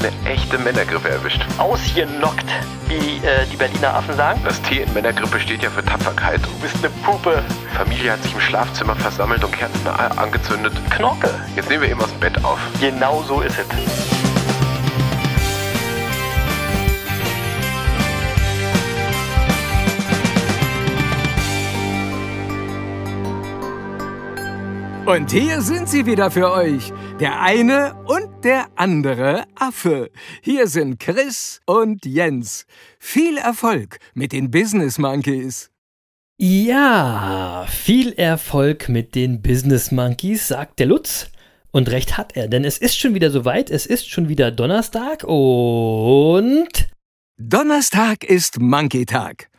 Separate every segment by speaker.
Speaker 1: Eine echte Männergrippe erwischt.
Speaker 2: Ausgenockt, wie äh, die Berliner Affen sagen.
Speaker 1: Das T in Männergrippe steht ja für Tapferkeit.
Speaker 2: Du bist eine Puppe.
Speaker 1: Familie hat sich im Schlafzimmer versammelt und Kerzen angezündet.
Speaker 2: Knorke.
Speaker 1: Jetzt nehmen wir eben aus dem Bett auf.
Speaker 2: Genau so ist es.
Speaker 3: Und hier sind sie wieder für euch. Der eine und der andere Affe. Hier sind Chris und Jens. Viel Erfolg mit den Business Monkeys.
Speaker 4: Ja, viel Erfolg mit den Business Monkeys, sagt der Lutz. Und recht hat er, denn es ist schon wieder soweit, es ist schon wieder Donnerstag und
Speaker 3: Donnerstag ist Monkey-Tag.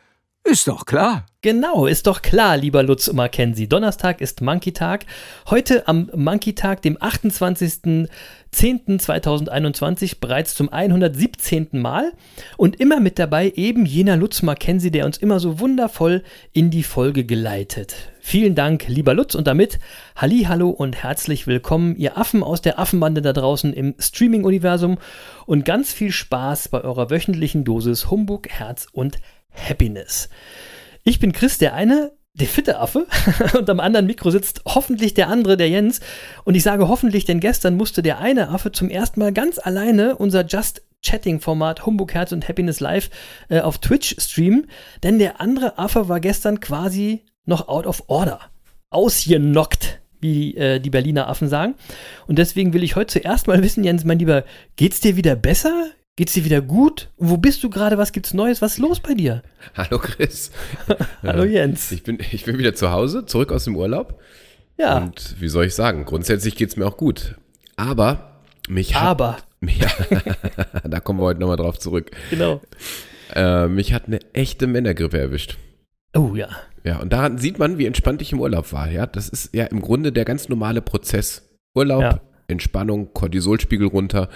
Speaker 3: Ist doch klar.
Speaker 4: genau, ist doch klar, lieber Lutz Mackenzie. Donnerstag ist Monkey Tag. Heute am Monkey Tag, dem 28.10.2021, bereits zum 117. Mal. Und immer mit dabei eben jener Lutz Mackenzie, der uns immer so wundervoll in die Folge geleitet. Vielen Dank, lieber Lutz, und damit Halli, hallo und herzlich willkommen, ihr Affen aus der Affenbande da draußen im Streaming-Universum und ganz viel Spaß bei eurer wöchentlichen Dosis Humbug, Herz und Happiness. Ich bin Chris, der eine, der fitte Affe, und am anderen Mikro sitzt hoffentlich der andere, der Jens. Und ich sage hoffentlich, denn gestern musste der eine Affe zum ersten Mal ganz alleine unser Just Chatting-Format Humbug, Herz und Happiness Live äh, auf Twitch streamen, denn der andere Affe war gestern quasi noch out of order. Ausgenockt, wie äh, die Berliner Affen sagen. Und deswegen will ich heute zuerst mal wissen, Jens, mein Lieber, geht's dir wieder besser? Geht's dir wieder gut? Wo bist du gerade? Was gibt's Neues? Was ist los bei dir?
Speaker 1: Hallo Chris.
Speaker 4: Hallo Jens.
Speaker 1: Ich bin, ich bin wieder zu Hause, zurück aus dem Urlaub.
Speaker 4: Ja,
Speaker 1: Und wie soll ich sagen, grundsätzlich geht es mir auch gut. Aber mich hat.
Speaker 4: aber,
Speaker 1: Ja, da kommen wir heute nochmal drauf zurück.
Speaker 4: genau.
Speaker 1: Äh, mich hat eine echte Männergrippe erwischt.
Speaker 4: Oh ja.
Speaker 1: Ja, und daran sieht man, wie entspannt ich im Urlaub war. Ja, das ist ja im Grunde der ganz normale Prozess. Urlaub,
Speaker 4: Ja.
Speaker 1: Entspannung, Cortisolspiegel runter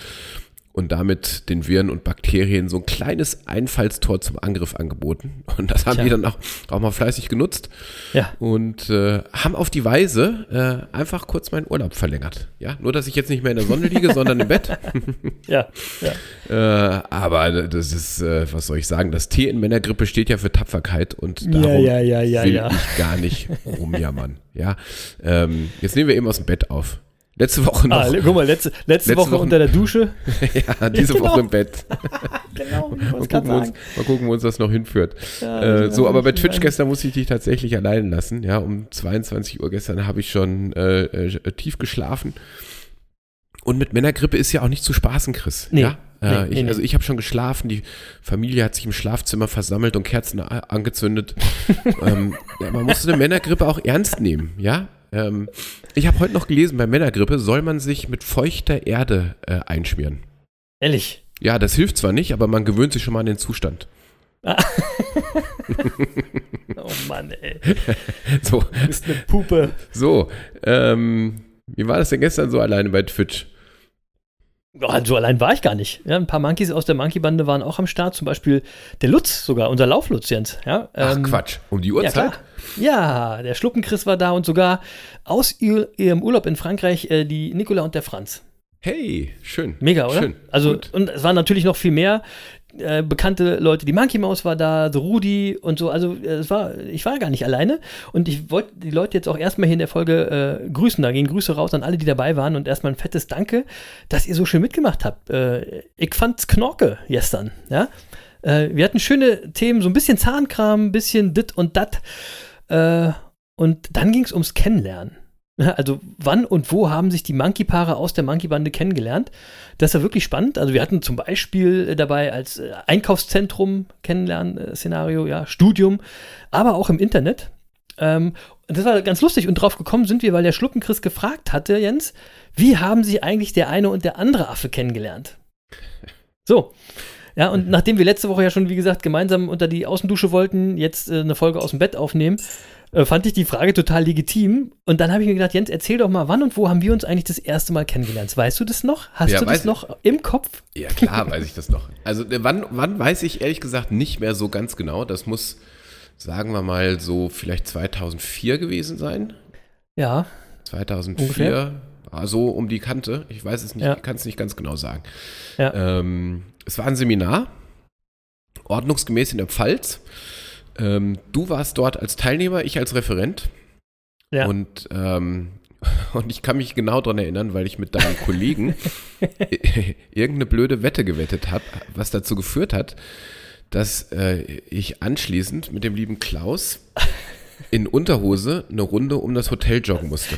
Speaker 1: und damit den Viren und Bakterien so ein kleines Einfallstor zum Angriff angeboten. Und das haben
Speaker 4: Tja.
Speaker 1: die dann auch, auch mal fleißig genutzt
Speaker 4: Ja.
Speaker 1: und äh, haben auf die Weise äh, einfach kurz meinen Urlaub verlängert. Ja, nur dass ich jetzt nicht mehr in der Sonne liege, sondern im Bett.
Speaker 4: Ja. Ja.
Speaker 1: Äh, aber das ist, äh, was soll ich sagen, das T in Männergrippe steht ja für Tapferkeit und
Speaker 4: Ja,
Speaker 1: darum
Speaker 4: ja, ja, ja,
Speaker 1: will ich gar nicht rumjammern. Ja, ähm, jetzt nehmen wir eben aus dem Bett auf. Letzte Woche noch,
Speaker 4: Ah, guck mal, letzte, letzte,
Speaker 1: Letzte
Speaker 4: Woche,
Speaker 1: Woche-
Speaker 4: unter der Dusche.
Speaker 1: ja, diese
Speaker 4: genau.
Speaker 1: Woche im Bett.
Speaker 4: Genau,
Speaker 1: Mal gucken, wo uns, mal gucken, wo uns das noch hinführt.
Speaker 4: Ja,
Speaker 1: äh, so, aber bei Twitch
Speaker 4: meine-
Speaker 1: gestern musste ich dich tatsächlich allein lassen. Ja, um 22 Uhr gestern habe ich schon äh, äh, tief geschlafen. Und mit Männergrippe ist ja auch nicht zu spaßen, Chris.
Speaker 4: Nee.
Speaker 1: Ja? Äh,
Speaker 4: Nee,
Speaker 1: ich,
Speaker 4: nee,
Speaker 1: also ich habe schon geschlafen, die Familie hat sich im Schlafzimmer versammelt und Kerzen angezündet. ähm, man muss eine Männergrippe auch ernst nehmen, ja. Ähm, ich habe heute noch gelesen, bei Männergrippe soll man sich mit feuchter Erde äh, einschmieren.
Speaker 4: Ehrlich.
Speaker 1: Ja, das hilft zwar nicht, aber man gewöhnt sich schon mal an den Zustand.
Speaker 4: Oh Mann, ey.
Speaker 1: So,
Speaker 4: Du bist eine Pupe.
Speaker 1: so ähm, wie war das denn gestern so alleine bei Twitch?
Speaker 4: Oh, so allein war ich gar nicht. Ja, ein paar Monkeys aus der Monkey-Bande waren auch am Start. Zum Beispiel der Lutz sogar, unser Lauflutz, Jens. Ja,
Speaker 1: Ach
Speaker 4: ähm,
Speaker 1: Quatsch, um die
Speaker 4: Ja,
Speaker 1: Uhrzeit?
Speaker 4: klar. Ja, der Schluppenchris war da und sogar aus ihr, ihrem Urlaub in Frankreich äh, die Nicola und der Franz.
Speaker 1: Hey, schön.
Speaker 4: Mega, oder?
Speaker 1: Schön.
Speaker 4: Also,
Speaker 1: Gut.
Speaker 4: und es waren natürlich noch viel mehr äh, bekannte Leute. Die Monkey Maus war da, The Rudi und so. Also, äh, es war, ich war gar nicht alleine. Und ich wollte die Leute jetzt auch erstmal hier in der Folge äh, grüßen. Da gehen Grüße raus an alle, die dabei waren. Und erstmal ein fettes Danke, dass ihr so schön mitgemacht habt. Äh, ich fand's Knorke gestern, ja. Äh, wir hatten schöne Themen, so ein bisschen Zahnkram, ein bisschen dit und dat. Äh, und dann ging es ums Kennenlernen. Also wann und wo haben sich die Monkey-Paare aus der Monkey-Bande kennengelernt? Das war wirklich spannend. Also wir hatten zum Beispiel äh, dabei als äh, Einkaufszentrum Kennenlernen-Szenario, ja, Studium, aber auch im Internet. Ähm, das war ganz lustig und drauf gekommen sind wir, weil der Schluckenchris gefragt hatte, Jens, wie haben sich eigentlich der eine und der andere Affe kennengelernt? So. Ja, und nachdem wir letzte Woche ja schon, wie gesagt, gemeinsam unter die Außendusche wollten, jetzt äh, eine Folge aus dem Bett aufnehmen, äh, fand ich die Frage total legitim. Und dann habe ich mir gedacht, Jens, erzähl doch mal, wann und wo haben wir uns eigentlich das erste Mal kennengelernt? Weißt du das noch? Hast
Speaker 1: Ja,
Speaker 4: du das noch im Kopf?
Speaker 1: Ja, klar, weiß ich das noch. Also äh, wann, wann weiß ich ehrlich gesagt nicht mehr so ganz genau. Das muss, sagen wir mal, so vielleicht 2004 gewesen sein.
Speaker 4: Ja,
Speaker 1: 2004,
Speaker 4: Ungefähr?
Speaker 1: ah, so um die Kante. Ich weiß es nicht,
Speaker 4: Ja.
Speaker 1: kann es nicht ganz genau sagen.
Speaker 4: Ja.
Speaker 1: Ähm, es war ein Seminar, ordnungsgemäß in der Pfalz. Ähm, du warst dort als Teilnehmer, ich als Referent.
Speaker 4: Ja.
Speaker 1: Und, ähm, und ich kann mich genau daran erinnern, weil ich mit deinem Kollegen irgendeine blöde Wette gewettet habe, was dazu geführt hat, dass äh, ich anschließend mit dem lieben Klaus in Unterhose eine Runde um das Hotel joggen musste.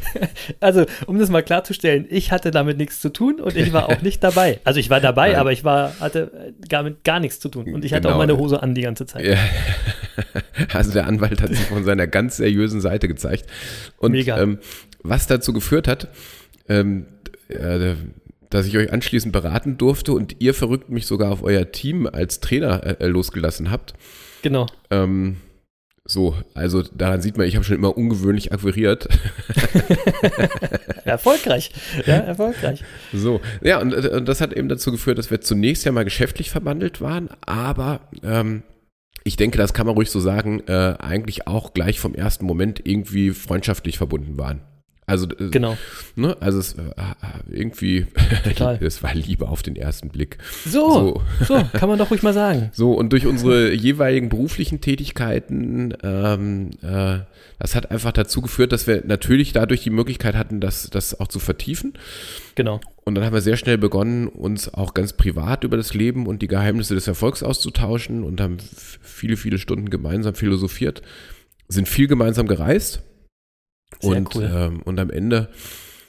Speaker 4: Also, um das mal klarzustellen, ich hatte damit nichts zu tun und ich war auch nicht dabei. Also ich war dabei,
Speaker 1: Nein.
Speaker 4: aber ich war, hatte äh, damit gar nichts zu tun. Und ich hatte
Speaker 1: Genau.
Speaker 4: auch meine Hose an die ganze Zeit.
Speaker 1: Ja. Also der Anwalt hat sich von seiner ganz seriösen Seite gezeigt. Und. Ähm, was dazu geführt hat, ähm, äh, dass ich euch anschließend beraten durfte und ihr verrückt mich sogar auf euer Team als Trainer äh, losgelassen habt.
Speaker 4: Genau.
Speaker 1: Ähm, so, also daran sieht man, ich habe schon immer ungewöhnlich akquiriert.
Speaker 4: Erfolgreich. Ja, erfolgreich.
Speaker 1: So, ja, und, äh, und das hat eben dazu geführt, dass wir zunächst ja mal geschäftlich verbandelt waren, aber ähm, ich denke, das kann man ruhig so sagen, äh, eigentlich auch gleich vom ersten Moment irgendwie freundschaftlich verbunden waren. Also, äh,
Speaker 4: Genau.
Speaker 1: ne, also es äh, irgendwie,
Speaker 4: Total.
Speaker 1: es war Liebe auf den ersten Blick.
Speaker 4: So, so, kann man doch ruhig mal sagen.
Speaker 1: So, und durch unsere jeweiligen beruflichen Tätigkeiten, ähm, äh, das hat einfach dazu geführt, dass wir natürlich dadurch die Möglichkeit hatten, das, das auch zu vertiefen.
Speaker 4: Genau.
Speaker 1: Und dann haben wir sehr schnell begonnen, uns auch ganz privat über das Leben und die Geheimnisse des Erfolgs auszutauschen und haben viele, viele Stunden gemeinsam philosophiert, sind viel gemeinsam gereist.
Speaker 4: Sehr
Speaker 1: und,
Speaker 4: cool.
Speaker 1: ähm, und am Ende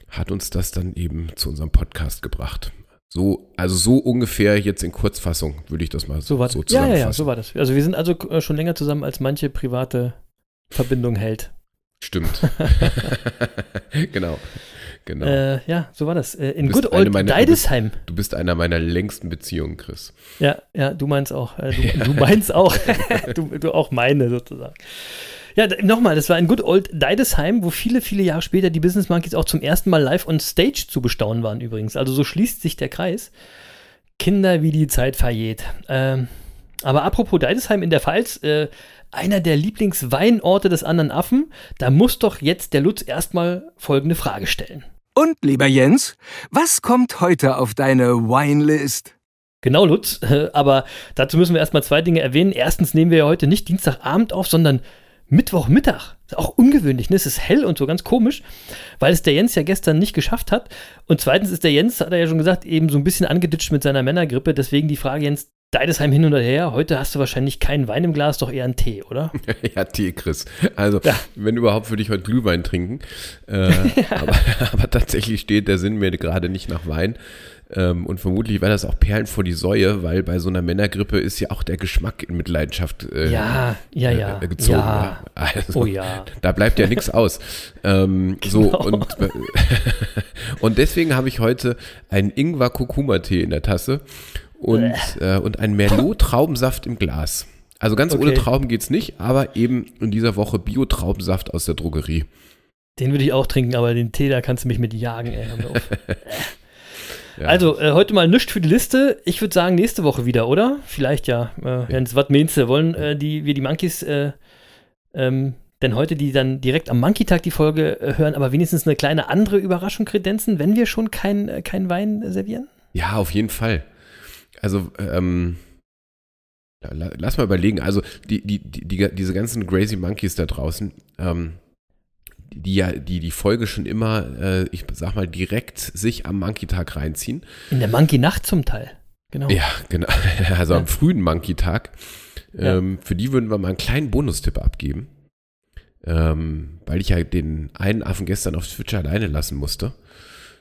Speaker 1: hat uns das dann eben zu unserem Podcast gebracht. So, also so ungefähr jetzt in Kurzfassung würde ich das mal
Speaker 4: So war
Speaker 1: so
Speaker 4: das. Ja, ja, ja,
Speaker 1: zusammenfassen.
Speaker 4: so war das. Also wir sind also äh, schon länger zusammen, als manche private Verbindung hält.
Speaker 1: Stimmt. genau. Genau.
Speaker 4: Äh, ja, so war das. Äh, in
Speaker 1: bist
Speaker 4: Good Old
Speaker 1: meiner- du
Speaker 4: Deidesheim.
Speaker 1: du bist einer meiner längsten Beziehungen, Chris.
Speaker 4: Ja, ja, du meinst auch. Äh, du, du meinst auch. du, du auch meine sozusagen. Ja, nochmal, das war in Good Old Deidesheim, wo viele, viele Jahre später die Business Monkeys auch zum ersten Mal live on Stage zu bestaunen waren übrigens. Also so schließt sich der Kreis. Kinder, wie die Zeit vergeht. Ähm, aber apropos Deidesheim in der Pfalz, äh, einer der Lieblingsweinorte des anderen Affen, da muss doch jetzt der Lutz erstmal folgende Frage stellen.
Speaker 3: Und, lieber Jens, was kommt heute auf deine Winelist?
Speaker 4: Genau, Lutz. Aber dazu müssen wir erstmal zwei Dinge erwähnen. Erstens nehmen wir ja heute nicht Dienstagabend auf, sondern Mittwochmittag. Auch ungewöhnlich, ne? Es ist hell und so ganz komisch, weil es der Jens ja gestern nicht geschafft hat. Und zweitens ist der Jens, hat er ja schon gesagt, eben so ein bisschen angeditscht mit seiner Männergrippe. Deswegen die Frage, Jens, Deidesheim hin oder her. Heute hast du wahrscheinlich keinen Wein im Glas, doch eher einen Tee, oder?
Speaker 1: Ja, Tee, Chris. Also,
Speaker 4: Ja.
Speaker 1: wenn überhaupt, würde ich heute Glühwein trinken. Äh, aber, aber tatsächlich steht der Sinn mir gerade nicht nach Wein. Ähm, und vermutlich war das auch Perlen vor die Säue, weil bei so einer Männergrippe ist ja auch der Geschmack in Mitleidenschaft äh,
Speaker 4: Ja, ja, ja.
Speaker 1: äh, gezogen.
Speaker 4: Ja.
Speaker 1: Ja. Also,
Speaker 4: Oh ja.
Speaker 1: Da bleibt ja nichts aus. Ähm, So,
Speaker 4: Genau.
Speaker 1: und, und deswegen habe ich heute einen Ingwer-Kurkuma-Tee in der Tasse und, äh, und einen Merlot-Traubensaft im Glas. Also ganz ohne
Speaker 4: Okay.
Speaker 1: Trauben geht's nicht, aber eben in dieser Woche Bio-Traubensaft aus der Drogerie.
Speaker 4: Den würde ich auch trinken, aber den Tee, da kannst du mich mit jagen, ey.
Speaker 1: Ja.
Speaker 4: Also, äh, heute mal nichts für die Liste. Ich würde sagen, nächste Woche wieder, oder? Vielleicht ja. Äh, Jens, was meinst du? Wollen äh, die, wir die Monkeys äh, ähm, denn heute die dann direkt am Monkey-Tag die Folge äh, hören, aber wenigstens eine kleine andere Überraschung kredenzen, wenn wir schon kein, äh, keinen Wein servieren?
Speaker 1: Ja, auf jeden Fall. Also, ähm, lass mal überlegen. Also, die, die, die, die, diese ganzen Crazy Monkeys da draußen, ähm, die ja die, die Folge schon immer, äh, ich sag mal, direkt sich am Monkey-Tag reinziehen.
Speaker 4: In der Monkey-Nacht zum Teil. Genau.
Speaker 1: Ja, genau. Also
Speaker 4: Ja.
Speaker 1: am frühen Monkey-Tag.
Speaker 4: Ja.
Speaker 1: Ähm, Für die würden wir mal einen kleinen Bonustipp abgeben. Ähm, weil ich ja den einen Affen gestern auf Twitch alleine lassen musste.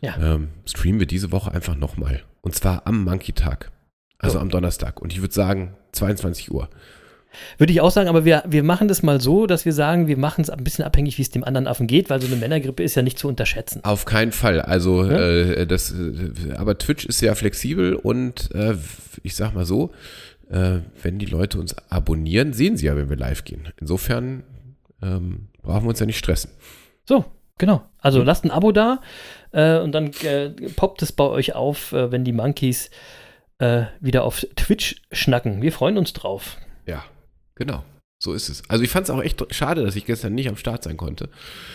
Speaker 4: Ja.
Speaker 1: Ähm, streamen wir diese Woche einfach nochmal. Und zwar am Monkey-Tag. Also
Speaker 4: So.
Speaker 1: am Donnerstag. Und ich würde sagen, 22 Uhr.
Speaker 4: Würde ich auch sagen, aber wir, wir machen das mal so, dass wir sagen, wir machen es ein bisschen abhängig, wie es dem anderen Affen geht, weil so eine Männergrippe ist ja nicht zu unterschätzen.
Speaker 1: Auf keinen Fall. Also,
Speaker 4: Ja?
Speaker 1: äh, das, äh, aber Twitch ist sehr flexibel und äh, ich sag mal so, äh, wenn die Leute uns abonnieren, sehen sie ja, wenn wir live gehen. Insofern ähm, brauchen wir uns ja nicht stressen.
Speaker 4: So, genau. Also lasst ein Abo da äh, und dann äh, poppt es bei euch auf, wenn die Monkeys wieder auf Twitch schnacken. Wir freuen uns drauf.
Speaker 1: Ja, genau. So ist es. Also ich fand es auch echt schade, dass ich gestern nicht am Start sein konnte.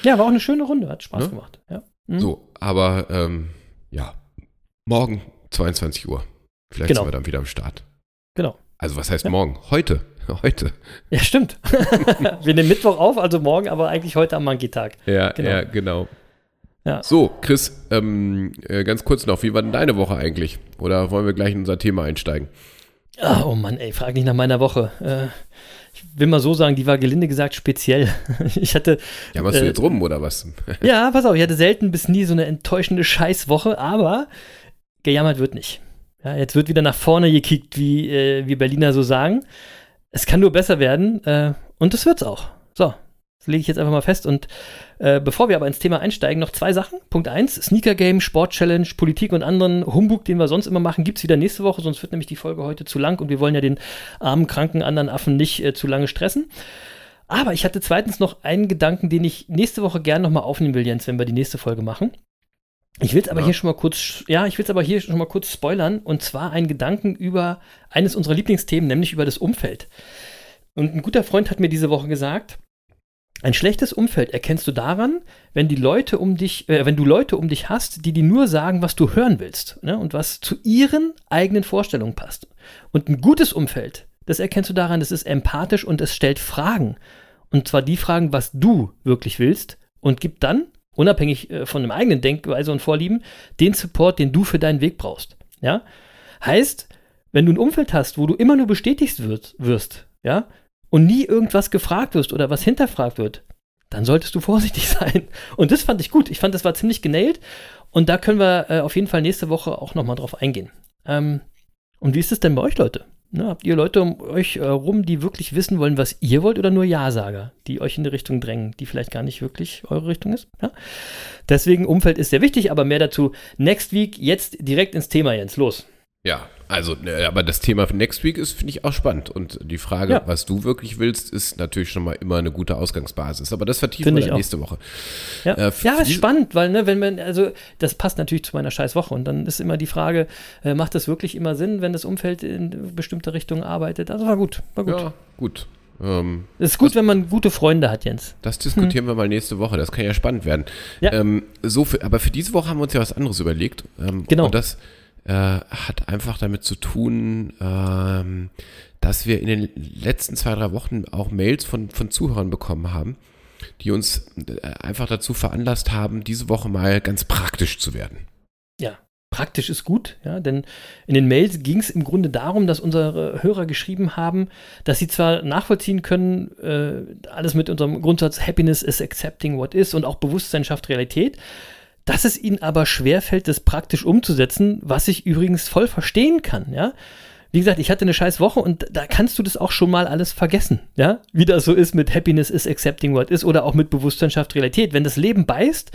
Speaker 4: Ja, war auch eine schöne Runde, hat Spaß
Speaker 1: Ne?
Speaker 4: gemacht. Ja. Mhm.
Speaker 1: So, aber ähm, ja, morgen 22 Uhr. Vielleicht
Speaker 4: Genau.
Speaker 1: sind wir dann wieder am Start.
Speaker 4: Genau.
Speaker 1: Also was heißt
Speaker 4: Ja.
Speaker 1: morgen? Heute. Heute.
Speaker 4: Ja, stimmt. Wir nehmen Mittwoch auf, also morgen, aber eigentlich heute am Monkey-Tag.
Speaker 1: Ja,
Speaker 4: Genau.
Speaker 1: ja, genau.
Speaker 4: Ja.
Speaker 1: So, Chris, ähm, äh, ganz kurz noch, wie war denn deine Woche eigentlich? Oder wollen wir gleich in unser Thema einsteigen?
Speaker 4: Ah, oh Mann, ey, frag nicht nach meiner Woche. Äh, ich will mal so sagen, die war gelinde gesagt speziell. Ich hatte,
Speaker 1: Ja, du
Speaker 4: Äh,
Speaker 1: jetzt rum oder was?
Speaker 4: ja, pass auf, ich hatte selten bis nie so eine enttäuschende Scheißwoche, aber gejammert wird nicht. Ja, jetzt wird wieder nach vorne gekickt, wie äh, wir Berliner so sagen. Es kann nur besser werden äh, und das wird's auch. So, das lege ich jetzt einfach mal fest. Und äh, bevor wir aber ins Thema einsteigen, noch zwei Sachen. Punkt eins: Sneaker Game, Sport Challenge, Politik und anderen Humbug, den wir sonst immer machen, gibt's wieder nächste Woche, sonst wird nämlich die Folge heute zu lang und wir wollen ja den armen, kranken anderen Affen nicht äh, zu lange stressen. Aber ich hatte zweitens noch einen Gedanken, den ich nächste Woche gerne nochmal aufnehmen will, Jens, wenn wir die nächste Folge machen. Ich will es aber
Speaker 1: Ja.
Speaker 4: hier schon mal kurz, ja, ich will es aber hier schon mal kurz spoilern, und zwar einen Gedanken über eines unserer Lieblingsthemen, nämlich über das Umfeld. Und ein guter Freund hat mir diese Woche gesagt, ein schlechtes Umfeld erkennst du daran, wenn die Leute um dich, äh, wenn du Leute um dich hast, die dir nur sagen, was du hören willst, ne, und was zu ihren eigenen Vorstellungen passt. Und ein gutes Umfeld, das erkennst du daran, das ist empathisch und es stellt Fragen. Und zwar die Fragen, was du wirklich willst und gibt dann, unabhängig äh, von dem eigenen Denkweise und Vorlieben, den Support, den du für deinen Weg brauchst. Ja? Heißt, wenn du ein Umfeld hast, wo du immer nur bestätigt wirst, wirst ja, und nie irgendwas gefragt wirst oder was hinterfragt wird, dann solltest du vorsichtig sein. Und das fand ich gut. Ich fand, das war ziemlich genäht. Und da können wir äh, auf jeden Fall nächste Woche auch nochmal drauf eingehen. Ähm, und wie ist es denn bei euch, Leute? Ne, habt ihr Leute um euch äh, rum, die wirklich wissen wollen, was ihr wollt, oder nur Ja-Sager, die euch in die Richtung drängen, die vielleicht gar nicht wirklich eure Richtung ist? Ja? Deswegen, Umfeld ist sehr wichtig, aber mehr dazu next week. Jetzt direkt ins Thema, Jens. Los.
Speaker 1: Ja, also, ne, aber das Thema für Next Week ist, finde ich, auch spannend. Und die Frage,
Speaker 4: Ja.
Speaker 1: was du wirklich willst, ist natürlich schon mal immer eine gute Ausgangsbasis. Aber das vertiefen wir nächste Woche.
Speaker 4: Ja,
Speaker 1: Äh,
Speaker 4: ja ist spannend, weil, ne, wenn man, also, das passt natürlich zu meiner Scheißwoche. Und dann ist immer die Frage, äh, macht das wirklich immer Sinn, wenn das Umfeld in bestimmte Richtungen arbeitet? Also war gut, war gut.
Speaker 1: Ja, gut. Ähm,
Speaker 4: Es ist gut, wenn man gute Freunde hat, Jens.
Speaker 1: das diskutieren wir mal nächste Woche. Das kann ja spannend werden.
Speaker 4: Ja.
Speaker 1: Ähm, so für, aber für diese Woche haben wir uns ja was anderes überlegt. Ähm,
Speaker 4: Genau.
Speaker 1: Und das äh, hat einfach damit zu tun, ähm, dass wir in den letzten zwei, drei Wochen auch Mails von, von Zuhörern bekommen haben, die uns äh, einfach dazu veranlasst haben, diese Woche mal ganz praktisch zu werden.
Speaker 4: Ja, praktisch ist gut, ja, denn in den Mails ging es im Grunde darum, dass unsere Hörer geschrieben haben, dass sie zwar nachvollziehen können, äh, alles mit unserem Grundsatz Happiness is accepting what is und auch Bewusstsein schafft Realität, dass es ihnen aber schwerfällt, das praktisch umzusetzen, was ich übrigens voll verstehen kann, ja. Wie gesagt, ich hatte eine scheiß Woche und da kannst du das auch schon mal alles vergessen, ja? Wie das so ist mit Happiness is accepting what is oder auch mit Bewusstsein schafft Realität. Wenn das Leben beißt,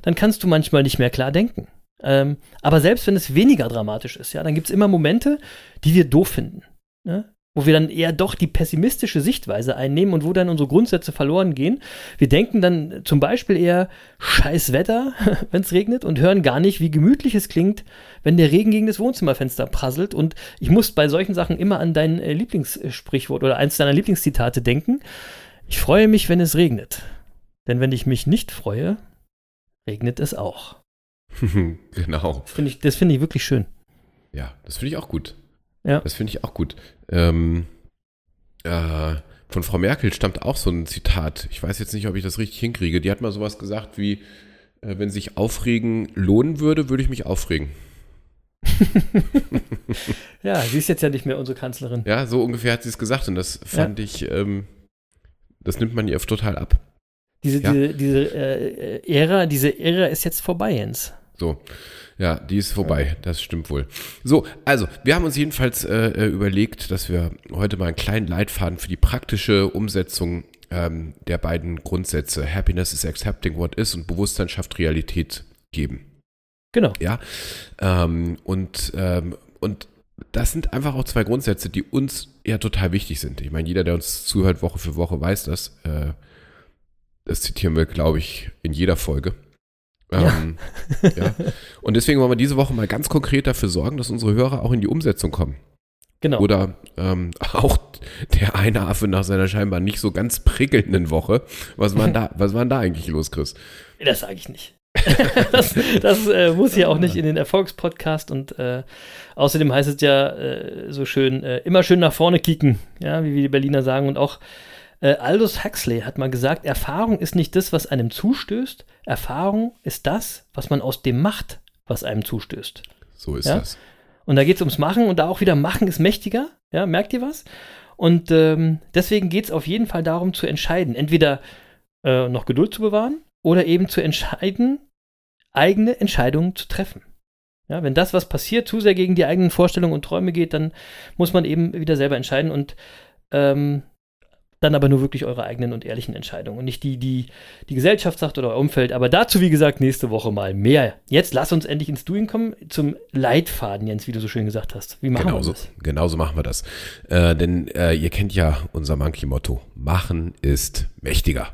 Speaker 4: dann kannst du manchmal nicht mehr klar denken. Ähm, aber selbst wenn es weniger dramatisch ist, ja, dann gibt es immer Momente, die wir doof finden. Ne? Wo wir dann eher doch die pessimistische Sichtweise einnehmen und wo dann unsere Grundsätze verloren gehen. Wir denken dann zum Beispiel eher scheiß Wetter, wenn es regnet und hören gar nicht, wie gemütlich es klingt, wenn der Regen gegen das Wohnzimmerfenster prasselt. Und ich muss bei solchen Sachen immer an dein äh, Lieblingssprichwort oder eins deiner Lieblingszitate denken. Ich freue mich, wenn es regnet. Denn wenn ich mich nicht freue, regnet es auch.
Speaker 1: genau.
Speaker 4: Find ich, das finde ich wirklich schön.
Speaker 1: Ja, das finde ich auch gut.
Speaker 4: Ja.
Speaker 1: Das finde ich auch gut. Ähm, äh, von Frau Merkel stammt auch so ein Zitat. Ich weiß jetzt nicht, ob ich das richtig hinkriege. Die hat mal sowas gesagt wie, äh, wenn sich Aufregen lohnen würde, würde ich mich aufregen.
Speaker 4: Ja, sie ist jetzt ja nicht mehr unsere Kanzlerin.
Speaker 1: Ja, so ungefähr hat sie es gesagt und das fand ich, ähm, das nimmt man ihr total ab.
Speaker 4: Diese,
Speaker 1: Ja.
Speaker 4: diese, diese äh, Ära, diese Ära ist jetzt vorbei, Jens.
Speaker 1: So, ja, die ist vorbei, das stimmt wohl. So, also, wir haben uns jedenfalls äh, äh, überlegt, dass wir heute mal einen kleinen Leitfaden für die praktische Umsetzung ähm, der beiden Grundsätze Happiness is accepting what is und Bewusstsein schafft Realität geben.
Speaker 4: Genau.
Speaker 1: Ja, ähm, und, ähm, und das sind einfach auch zwei Grundsätze, die uns ja total wichtig sind. Ich meine, jeder, der uns zuhört Woche für Woche, weiß das. Äh, Das zitieren wir, glaube ich, in jeder Folge. Ähm, ja. Und deswegen wollen wir diese Woche mal ganz konkret dafür sorgen, dass unsere Hörer auch in die Umsetzung kommen.
Speaker 4: Genau.
Speaker 1: Oder ähm, auch der eine Affe nach seiner scheinbar nicht so ganz prickelnden Woche. Was war denn da, was war denn da eigentlich los, Chris?
Speaker 4: Das sage ich nicht. das das äh, muss ja auch nicht in den Erfolgspodcast und äh, außerdem heißt es ja äh, so schön, äh, immer schön nach vorne kicken, ja, wie wir die Berliner sagen. Und auch äh, Aldous Huxley hat mal gesagt, Erfahrung ist nicht das, was einem zustößt, Erfahrung ist das, was man aus dem macht, was einem zustößt.
Speaker 1: So ist
Speaker 4: Ja?
Speaker 1: das.
Speaker 4: Und da geht es ums Machen und da auch wieder Machen ist mächtiger. Ja, merkt ihr was? Und ähm, deswegen geht es auf jeden Fall darum zu entscheiden. Entweder äh, noch Geduld zu bewahren oder eben zu entscheiden, eigene Entscheidungen zu treffen. Ja, wenn das, was passiert, zu sehr gegen die eigenen Vorstellungen und Träume geht, dann muss man eben wieder selber entscheiden und ähm, dann aber nur wirklich eure eigenen und ehrlichen Entscheidungen und nicht die, die die Gesellschaft sagt oder euer Umfeld. Aber dazu, wie gesagt, nächste Woche mal mehr. Jetzt lass uns endlich ins Doing kommen zum Leitfaden, Jens, wie du so schön gesagt hast. Wie machen
Speaker 1: Genauso,
Speaker 4: wir das?
Speaker 1: genauso machen wir das. Äh, denn äh, ihr kennt ja unser Monkey-Motto. Machen ist mächtiger.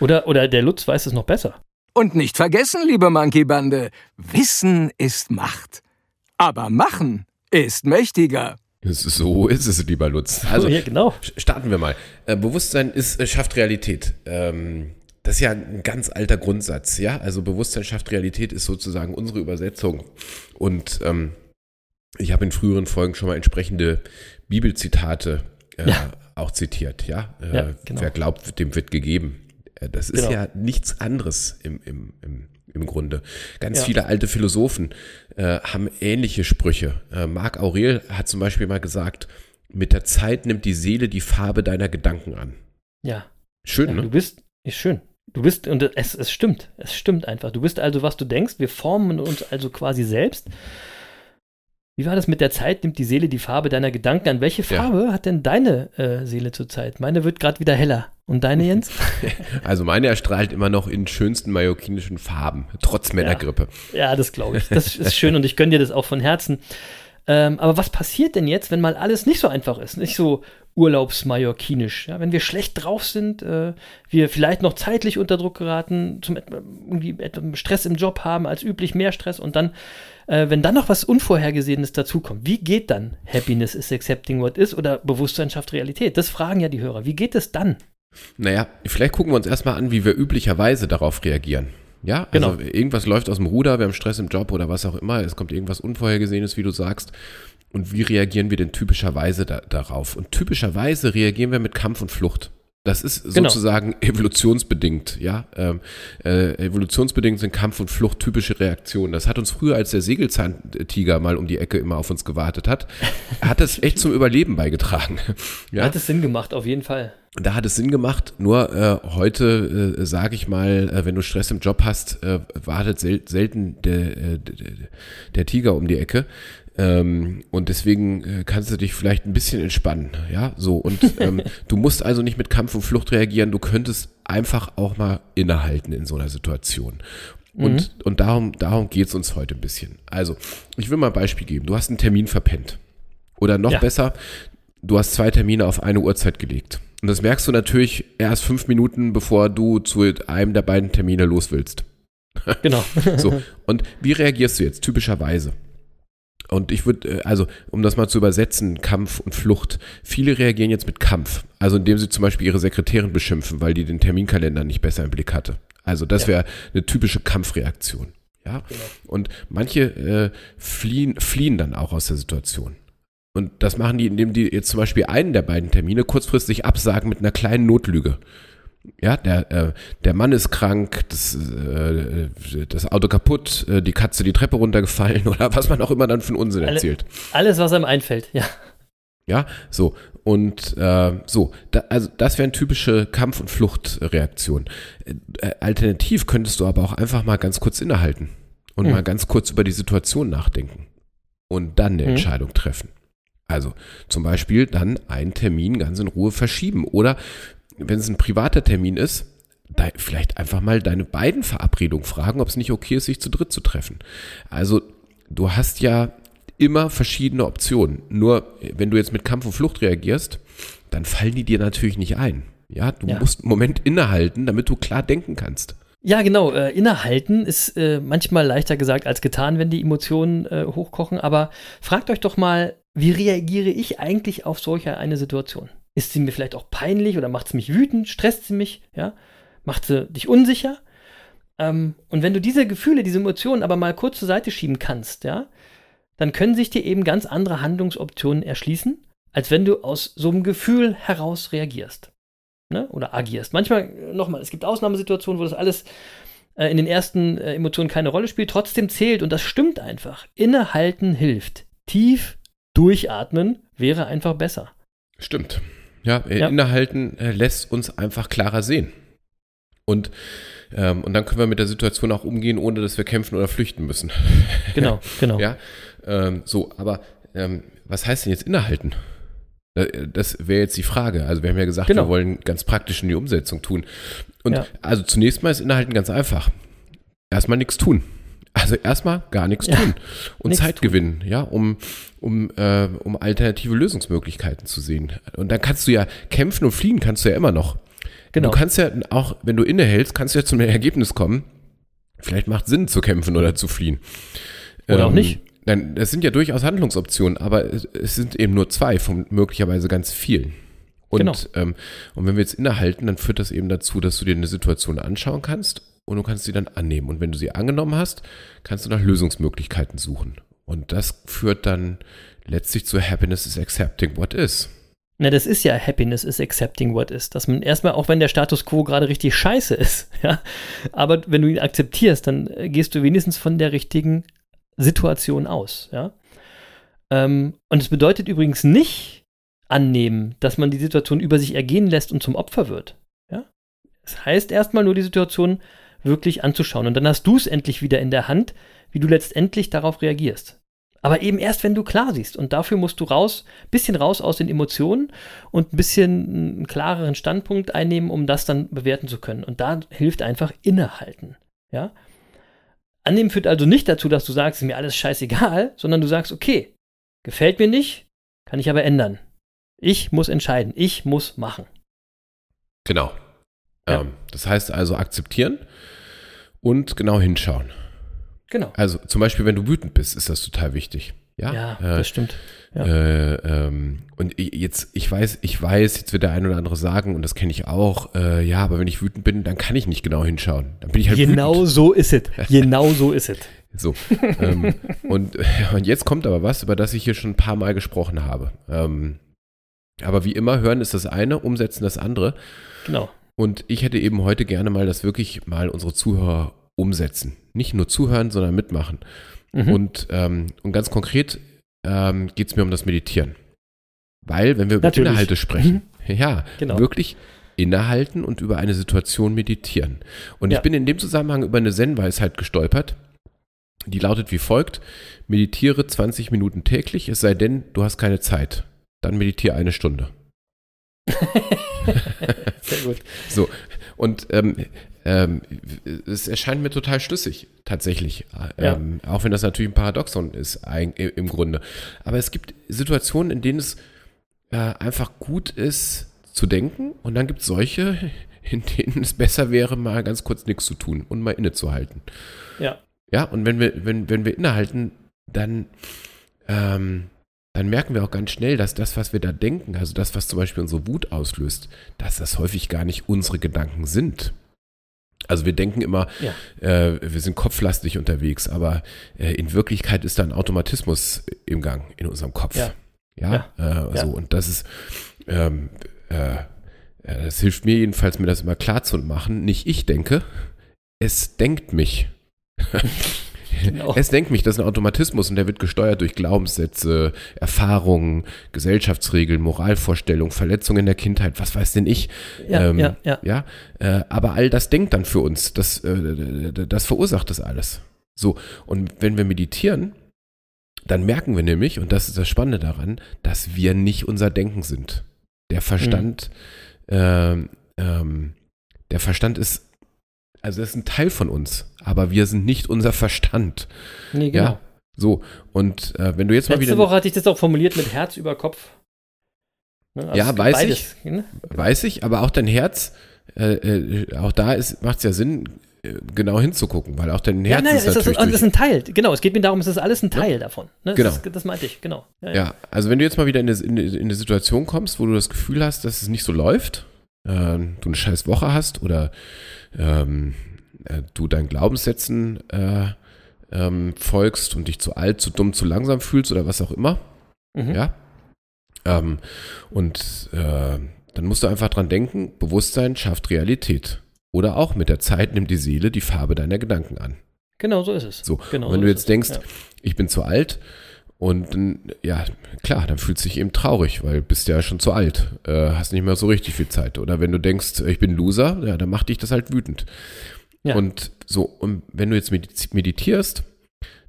Speaker 4: Oder, oder der Lutz weiß es noch besser.
Speaker 3: Und nicht vergessen, liebe Monkey-Bande, Wissen ist Macht. Aber Machen ist mächtiger.
Speaker 1: So ist es, lieber Lutz. Also
Speaker 4: ja, genau.
Speaker 1: starten wir mal. Äh, Bewusstsein ist, äh, schafft Realität. Ähm, das ist ja ein ganz alter Grundsatz, ja. Also Bewusstsein schafft Realität ist sozusagen unsere Übersetzung. Und ähm, ich habe in früheren Folgen schon mal entsprechende Bibelzitate äh,
Speaker 4: Ja.
Speaker 1: auch zitiert, ja. Äh,
Speaker 4: Ja, genau.
Speaker 1: Wer glaubt, dem wird gegeben. Äh, Das ist
Speaker 4: Genau.
Speaker 1: ja nichts anderes im, im, im, im Grunde. Ganz
Speaker 4: Ja.
Speaker 1: viele alte Philosophen äh, haben ähnliche Sprüche. Äh, Marc Aurel hat zum Beispiel mal gesagt, mit der Zeit nimmt die Seele die Farbe deiner Gedanken an.
Speaker 4: Ja.
Speaker 1: Schön,
Speaker 4: ja
Speaker 1: ne?
Speaker 4: Du bist, ist schön. Du bist, und es, es stimmt, es stimmt einfach. Du bist also, was du denkst. Wir formen uns also quasi selbst. Wie war das mit der Zeit? Nimmt die Seele die Farbe deiner Gedanken an? Welche
Speaker 1: Ja.
Speaker 4: Farbe hat denn deine äh, Seele zurzeit? Meine wird gerade wieder heller. Und deine, Jens?
Speaker 1: Also meine erstrahlt immer noch in schönsten mallorquinischen Farben, trotz Männergrippe.
Speaker 4: Ja, das glaube ich. Das ist schön und ich gönne dir das auch von Herzen. Ähm, aber was passiert denn jetzt, wenn mal alles nicht so einfach ist, nicht so urlaubsmallorquinisch? Ja, wenn wir schlecht drauf sind, äh, wir vielleicht noch zeitlich unter Druck geraten, zum irgendwie Stress im Job haben, als üblich mehr Stress und dann, äh, wenn dann noch was Unvorhergesehenes dazukommt, wie geht dann Happiness is accepting what is oder Bewusstsein schafft Realität? Das fragen ja die Hörer. Wie geht es dann?
Speaker 1: Naja, vielleicht gucken wir uns erstmal an, wie wir üblicherweise darauf reagieren. Ja, also
Speaker 4: Genau.
Speaker 1: irgendwas läuft aus dem Ruder, wir haben Stress im Job oder was auch immer, es kommt irgendwas Unvorhergesehenes, wie du sagst. Und wie reagieren wir denn typischerweise da, darauf? Und typischerweise reagieren wir mit Kampf und Flucht. Das ist
Speaker 4: Genau.
Speaker 1: sozusagen evolutionsbedingt, ja. Ähm, äh, evolutionsbedingt sind Kampf und Flucht typische Reaktionen. Das hat uns früher, als der Sägelzahntiger mal um die Ecke immer auf uns gewartet hat, hat das echt zum Überleben beigetragen. Ja?
Speaker 4: Hat es Sinn gemacht, auf jeden Fall.
Speaker 1: Da hat es Sinn gemacht, nur äh, heute äh, sage ich mal, äh, wenn du Stress im Job hast, äh, wartet sel selten der, äh, der Tiger um die Ecke. Ähm, und deswegen äh, kannst du dich vielleicht ein bisschen entspannen, ja, so. Und ähm, du musst also nicht mit Kampf und Flucht reagieren, du könntest einfach auch mal innehalten in so einer Situation. Und, und darum, darum geht es uns heute ein bisschen. Also, ich will mal ein Beispiel geben. Du hast einen Termin verpennt. Oder noch
Speaker 4: Ja.
Speaker 1: besser, du hast zwei Termine auf eine Uhrzeit gelegt. Und das merkst du natürlich erst fünf Minuten, bevor du zu einem der beiden Termine los willst.
Speaker 4: Genau.
Speaker 1: So. Und wie reagierst du jetzt typischerweise? Und ich würde, also, um das mal zu übersetzen, Kampf und Flucht. Viele reagieren jetzt mit Kampf. Also, indem sie zum Beispiel ihre Sekretärin beschimpfen, weil die den Terminkalender nicht besser im Blick hatte. Also, das
Speaker 4: Ja.
Speaker 1: wäre eine typische Kampfreaktion. Ja.
Speaker 4: Genau.
Speaker 1: Und manche äh, fliehen, fliehen dann auch aus der Situation. Und das machen die, indem die jetzt zum Beispiel einen der beiden Termine kurzfristig absagen mit einer kleinen Notlüge. Ja, der, äh, der Mann ist krank, das, äh, das Auto kaputt, äh, die Katze die Treppe runtergefallen oder was man auch immer dann für einen Unsinn
Speaker 4: Alle-
Speaker 1: erzählt.
Speaker 4: Alles, was einem einfällt, ja.
Speaker 1: Ja, so. Und äh, so, da, also das wäre eine typische Kampf- und Fluchtreaktion. Äh, alternativ könntest du aber auch einfach mal ganz kurz innehalten und
Speaker 4: Hm.
Speaker 1: mal ganz kurz über die Situation nachdenken und dann eine
Speaker 4: Hm.
Speaker 1: Entscheidung treffen. Also zum Beispiel dann einen Termin ganz in Ruhe verschieben oder wenn es ein privater Termin ist, vielleicht einfach mal deine beiden Verabredungen fragen, ob es nicht okay ist, sich zu dritt zu treffen. Also du hast ja immer verschiedene Optionen. Nur wenn du jetzt mit Kampf und Flucht reagierst, dann fallen die dir natürlich nicht ein. Ja, du
Speaker 4: Ja.
Speaker 1: musst einen Moment innehalten, damit du klar denken kannst.
Speaker 4: Ja, genau. Äh, innehalten ist äh, manchmal leichter gesagt als getan, wenn die Emotionen äh, hochkochen. Aber fragt euch doch mal, wie reagiere ich eigentlich auf solche eine Situation? Ist sie mir vielleicht auch peinlich oder macht sie mich wütend? Stresst sie mich? Ja? Macht sie dich unsicher? Ähm, und wenn du diese Gefühle, diese Emotionen aber mal kurz zur Seite schieben kannst, ja, dann können sich dir eben ganz andere Handlungsoptionen erschließen, als wenn du aus so einem Gefühl heraus reagierst ne? oder agierst. Manchmal, nochmal, es gibt Ausnahmesituationen, wo das alles äh, in den ersten äh, Emotionen keine Rolle spielt, trotzdem zählt und das stimmt einfach. Innehalten hilft. Tief durchatmen wäre einfach besser.
Speaker 1: Stimmt. Ja, äh,
Speaker 4: Ja.
Speaker 1: innehalten äh, lässt uns einfach klarer sehen. Und, ähm, und dann können wir mit der Situation auch umgehen, ohne dass wir kämpfen oder flüchten müssen.
Speaker 4: Genau, genau.
Speaker 1: Ja, ähm, so, aber ähm, was heißt denn jetzt innehalten? Äh, Das wäre jetzt die Frage. Also wir haben ja gesagt,
Speaker 4: Genau.
Speaker 1: wir wollen ganz praktisch in die Umsetzung tun. Und
Speaker 4: Ja.
Speaker 1: also zunächst mal ist innehalten ganz einfach. Erstmal nichts tun. Also erstmal gar nichts
Speaker 4: Ja,
Speaker 1: tun und
Speaker 4: nichts
Speaker 1: Zeit
Speaker 4: tun.
Speaker 1: gewinnen, ja, um, um, äh, um alternative Lösungsmöglichkeiten zu sehen. Und dann kannst du ja kämpfen und fliehen kannst du ja immer noch.
Speaker 4: Genau.
Speaker 1: Du kannst ja auch, wenn du innehältst, kannst du ja zum Ergebnis kommen, vielleicht macht Sinn zu kämpfen oder zu fliehen. Ähm,
Speaker 4: Oder auch nicht.
Speaker 1: Nein, das sind ja durchaus Handlungsoptionen, aber es, es sind eben nur zwei von möglicherweise ganz vielen. Und,
Speaker 4: Genau.
Speaker 1: ähm, und wenn wir jetzt innehalten, dann führt das eben dazu, dass du dir eine Situation anschauen kannst und du kannst sie dann annehmen. Und wenn du sie angenommen hast, kannst du nach Lösungsmöglichkeiten suchen. Und das führt dann letztlich zu Happiness is accepting what is.
Speaker 4: Na, das ist ja Happiness is accepting what is. Dass man erstmal, auch wenn der Status quo gerade richtig scheiße ist, ja, aber wenn du ihn akzeptierst, dann gehst du wenigstens von der richtigen Situation aus, ja. Ähm, und es bedeutet übrigens nicht annehmen, dass man die Situation über sich ergehen lässt und zum Opfer wird, ja. Es heißt erstmal nur die Situation wirklich anzuschauen und dann hast du es endlich wieder in der Hand, wie du letztendlich darauf reagierst. Aber eben erst, wenn du klar siehst. Und dafür musst du raus, bisschen raus aus den Emotionen und ein bisschen einen klareren Standpunkt einnehmen, um das dann bewerten zu können. Und da hilft einfach innehalten. Ja? Annehmen führt also nicht dazu, dass du sagst, ist mir alles scheißegal, sondern du sagst, okay, gefällt mir nicht, kann ich aber ändern. Ich muss entscheiden, ich muss machen.
Speaker 1: Genau.
Speaker 4: Ja.
Speaker 1: Ähm, das heißt also akzeptieren und genau hinschauen.
Speaker 4: Genau.
Speaker 1: Also zum Beispiel, wenn du wütend bist, ist das total wichtig. Ja,
Speaker 4: Ja,
Speaker 1: äh,
Speaker 4: das stimmt. ja.
Speaker 1: Äh, ähm, und jetzt, ich weiß, ich weiß, jetzt wird der ein oder andere sagen, und das kenne ich auch, äh, ja, aber wenn ich wütend bin, dann kann ich nicht genau hinschauen. Dann bin ich halt
Speaker 4: Genau
Speaker 1: wütend.
Speaker 4: so ist es. Genau so ist es.
Speaker 1: So. ähm, und, und jetzt kommt aber was, über das ich hier schon ein paar Mal gesprochen habe. Ähm, aber wie immer, hören ist das eine, umsetzen das andere.
Speaker 4: Genau.
Speaker 1: Und ich hätte eben heute gerne mal, dass wirklich mal unsere Zuhörer umsetzen. Nicht nur zuhören, sondern mitmachen.
Speaker 4: Mhm.
Speaker 1: Und, ähm, und ganz konkret ähm, geht es mir um das Meditieren. Weil, wenn wir über
Speaker 4: Natürlich.
Speaker 1: Inhalte sprechen, ja,
Speaker 4: Genau.
Speaker 1: wirklich innehalten und über eine Situation meditieren. Und
Speaker 4: Ja.
Speaker 1: ich bin in dem Zusammenhang über eine Zen-Weisheit gestolpert. Die lautet wie folgt: Meditiere 20 Minuten täglich, es sei denn, du hast keine Zeit. Dann meditiere eine Stunde.
Speaker 4: Sehr gut.
Speaker 1: So, und ähm, ähm, es erscheint mir total schlüssig, tatsächlich.
Speaker 4: Ja.
Speaker 1: Ähm, auch wenn das natürlich ein Paradoxon ist eig- im Grunde. Aber es gibt Situationen, in denen es äh, einfach gut ist zu denken und dann gibt es solche, in denen es besser wäre, mal ganz kurz nichts zu tun und mal innezuhalten.
Speaker 4: Ja.
Speaker 1: Ja, und wenn wir, wenn, wenn wir innehalten, dann, ähm, dann merken wir auch ganz schnell, dass das, was wir da denken, also das, was zum Beispiel unsere Wut auslöst, dass das häufig gar nicht unsere Gedanken sind. Also wir denken immer,
Speaker 4: Ja.
Speaker 1: äh, wir sind kopflastig unterwegs, aber äh, in Wirklichkeit ist da ein Automatismus im Gang in unserem Kopf.
Speaker 4: Ja.
Speaker 1: Ja, Äh,
Speaker 4: Ja.
Speaker 1: so und das ist, ähm, äh, äh, das hilft mir jedenfalls, mir das immer klar zu machen. Nicht ich denke, es denkt mich.
Speaker 4: Genau.
Speaker 1: Es denkt mich, das ist ein Automatismus und der wird gesteuert durch Glaubenssätze, Erfahrungen, Gesellschaftsregeln, Moralvorstellungen, Verletzungen in der Kindheit, was weiß denn ich.
Speaker 4: Ja,
Speaker 1: ähm,
Speaker 4: ja, ja.
Speaker 1: ja äh, aber all das denkt dann für uns, das, äh, das verursacht das alles. So, und wenn wir meditieren, dann merken wir nämlich, und das ist das Spannende daran, dass wir nicht unser Denken sind. Der Verstand, ähm, ähm, der Verstand ist, also das ist ein Teil von uns, aber wir sind nicht unser Verstand.
Speaker 4: Nee, genau.
Speaker 1: Ja, so. Und äh, wenn du jetzt mal
Speaker 4: Letzte
Speaker 1: wieder.
Speaker 4: Woche hatte ich das auch formuliert mit Herz über Kopf. Ne? Also
Speaker 1: Ja, weiß
Speaker 4: beides, ne?
Speaker 1: Weiß ich, aber auch dein Herz, äh, äh, auch da macht es ja Sinn, äh, genau hinzugucken, weil auch dein
Speaker 4: Ja,
Speaker 1: Herz
Speaker 4: nein,
Speaker 1: ist
Speaker 4: es ist,
Speaker 1: natürlich
Speaker 4: es ist
Speaker 1: durch,
Speaker 4: ein Teil. Genau, es geht mir darum, es ist alles ein Teil davon. Ne? Das
Speaker 1: Genau.
Speaker 4: Ist, das meinte ich, genau. Ja, ja.
Speaker 1: Ja, also wenn du jetzt mal wieder in, eine, in eine Situation kommst, wo du das Gefühl hast, dass es nicht so läuft, äh, du eine scheiß Woche hast oder ähm, äh, du deinen Glaubenssätzen äh, ähm, folgst und dich zu alt, zu dumm, zu langsam fühlst oder was auch immer,
Speaker 4: Mhm.
Speaker 1: ja. Ähm, und äh, dann musst du einfach dran denken, Bewusstsein schafft Realität. Oder auch mit der Zeit nimmt die Seele die Farbe deiner Gedanken an.
Speaker 4: Genau so ist es.
Speaker 1: So,
Speaker 4: genau
Speaker 1: wenn
Speaker 4: so
Speaker 1: du jetzt
Speaker 4: es.
Speaker 1: denkst,
Speaker 4: Ja.
Speaker 1: ich bin zu alt und ja, klar, dann fühlst du dich eben traurig, weil bist ja schon zu alt, äh, hast nicht mehr so richtig viel Zeit. Oder wenn du denkst, ich bin Loser, ja, dann macht dich das halt wütend.
Speaker 4: Ja.
Speaker 1: Und so, und wenn du jetzt meditierst,